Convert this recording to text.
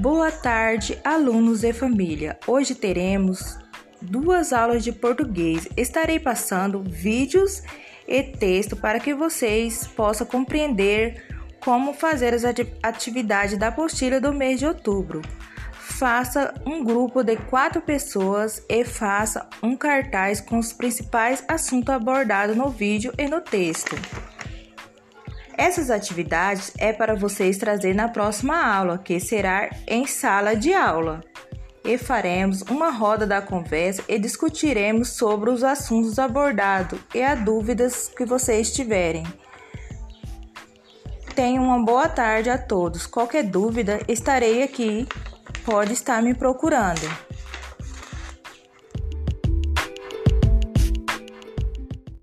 Boa tarde, alunos e família. Hoje teremos duas aulas de português. Estarei passando vídeos e texto para que vocês possam compreender como fazer as atividades da apostila do mês de outubro. Faça um grupo de quatro pessoas e faça um cartaz com os principais assuntos abordados no vídeo e no texto. Essas atividades é para vocês trazer na próxima aula, que será em sala de aula. E faremos uma roda da conversa e discutiremos sobre os assuntos abordados e as dúvidas que vocês tiverem. Tenham uma boa tarde a todos. Qualquer dúvida, estarei aqui. Pode estar me procurando.